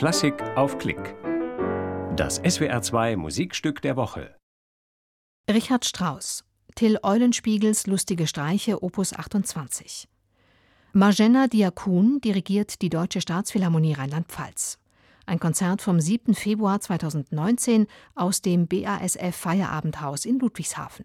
Klassik auf Klick. Das SWR2 Musikstück der Woche. Richard Strauss. Till Eulenspiegels Lustige Streiche Opus 28. Margenna Diakun dirigiert die Deutsche Staatsphilharmonie Rheinland-Pfalz. Ein Konzert vom 7. Februar 2019 aus dem BASF Feierabendhaus in Ludwigshafen.